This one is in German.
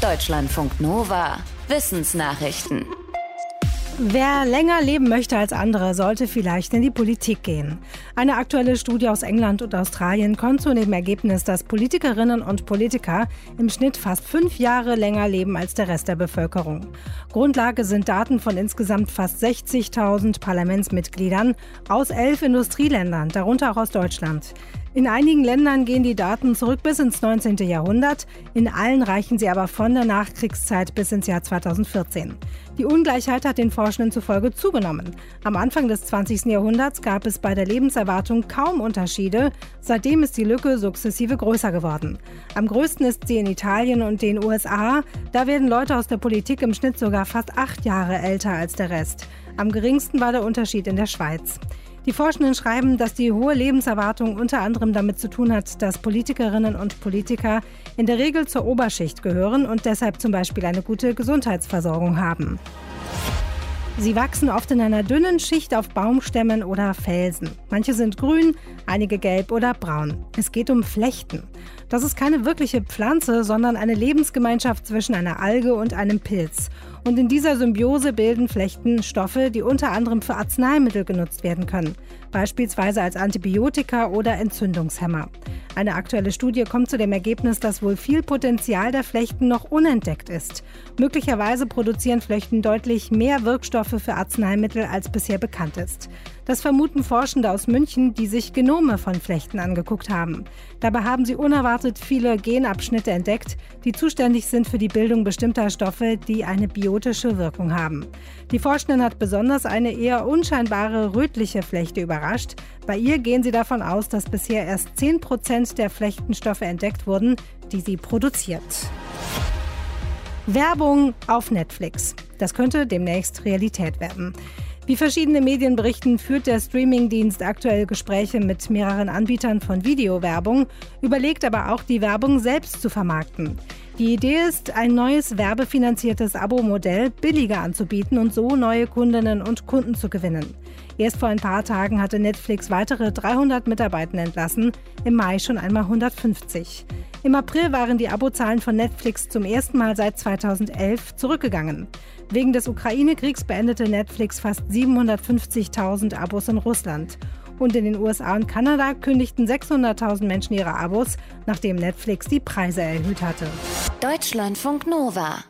Deutschlandfunk Nova. Wissensnachrichten. Wer länger leben möchte als andere, sollte vielleicht in die Politik gehen. Eine aktuelle Studie aus England und Australien kommt zu dem Ergebnis, dass Politikerinnen und Politiker im Schnitt fast fünf Jahre länger leben als der Rest der Bevölkerung. Grundlage sind Daten von insgesamt fast 60.000 Parlamentsmitgliedern aus elf Industrieländern, darunter auch aus Deutschland. In einigen Ländern gehen die Daten zurück bis ins 19. Jahrhundert, in allen reichen sie aber von der Nachkriegszeit bis ins Jahr 2014. Die Ungleichheit hat den Forschenden zufolge zugenommen. Am Anfang des 20. Jahrhunderts gab es bei der Lebenserwartung kaum Unterschiede, seitdem ist die Lücke sukzessive größer geworden. Am größten ist sie in Italien und den USA, da werden Leute aus der Politik im Schnitt sogar fast acht Jahre älter als der Rest. Am geringsten war der Unterschied in der Schweiz. Die Forschenden schreiben, dass die hohe Lebenserwartung unter anderem damit zu tun hat, dass Politikerinnen und Politiker in der Regel zur Oberschicht gehören und deshalb zum Beispiel eine gute Gesundheitsversorgung haben. Sie wachsen oft in einer dünnen Schicht auf Baumstämmen oder Felsen. Manche sind grün, einige gelb oder braun. Es geht um Flechten. Das ist keine wirkliche Pflanze, sondern eine Lebensgemeinschaft zwischen einer Alge und einem Pilz. Und in dieser Symbiose bilden Flechten Stoffe, die unter anderem für Arzneimittel genutzt werden können, beispielsweise als Antibiotika oder Entzündungshemmer. Eine aktuelle Studie kommt zu dem Ergebnis, dass wohl viel Potenzial der Flechten noch unentdeckt ist. Möglicherweise produzieren Flechten deutlich mehr Wirkstoffe für Arzneimittel, als bisher bekannt ist. Das vermuten Forschende aus München, die sich Genome von Flechten angeguckt haben. Dabei haben sie unerwartet viele Genabschnitte entdeckt, die zuständig sind für die Bildung bestimmter Stoffe, die eine biotische Wirkung haben. Die Forschenden hat besonders eine eher unscheinbare rötliche Flechte überrascht. Bei ihr gehen sie davon aus, dass bisher erst 10 Prozent der Flechtenstoffe entdeckt wurden, die sie produziert. Werbung auf Netflix. Das könnte demnächst Realität werden. Wie verschiedene Medien berichten, führt der Streamingdienst aktuell Gespräche mit mehreren Anbietern von Videowerbung, überlegt aber auch, die Werbung selbst zu vermarkten. Die Idee ist, ein neues werbefinanziertes Abo-Modell billiger anzubieten und so neue Kundinnen und Kunden zu gewinnen. Erst vor ein paar Tagen hatte Netflix weitere 300 Mitarbeiter entlassen, im Mai schon einmal 150. Im April waren die Abozahlen von Netflix zum ersten Mal seit 2011 zurückgegangen. Wegen des Ukraine-Kriegs beendete Netflix fast 750.000 Abos in Russland. Und in den USA und Kanada kündigten 600.000 Menschen ihre Abos, nachdem Netflix die Preise erhöht hatte. Deutschlandfunk Nova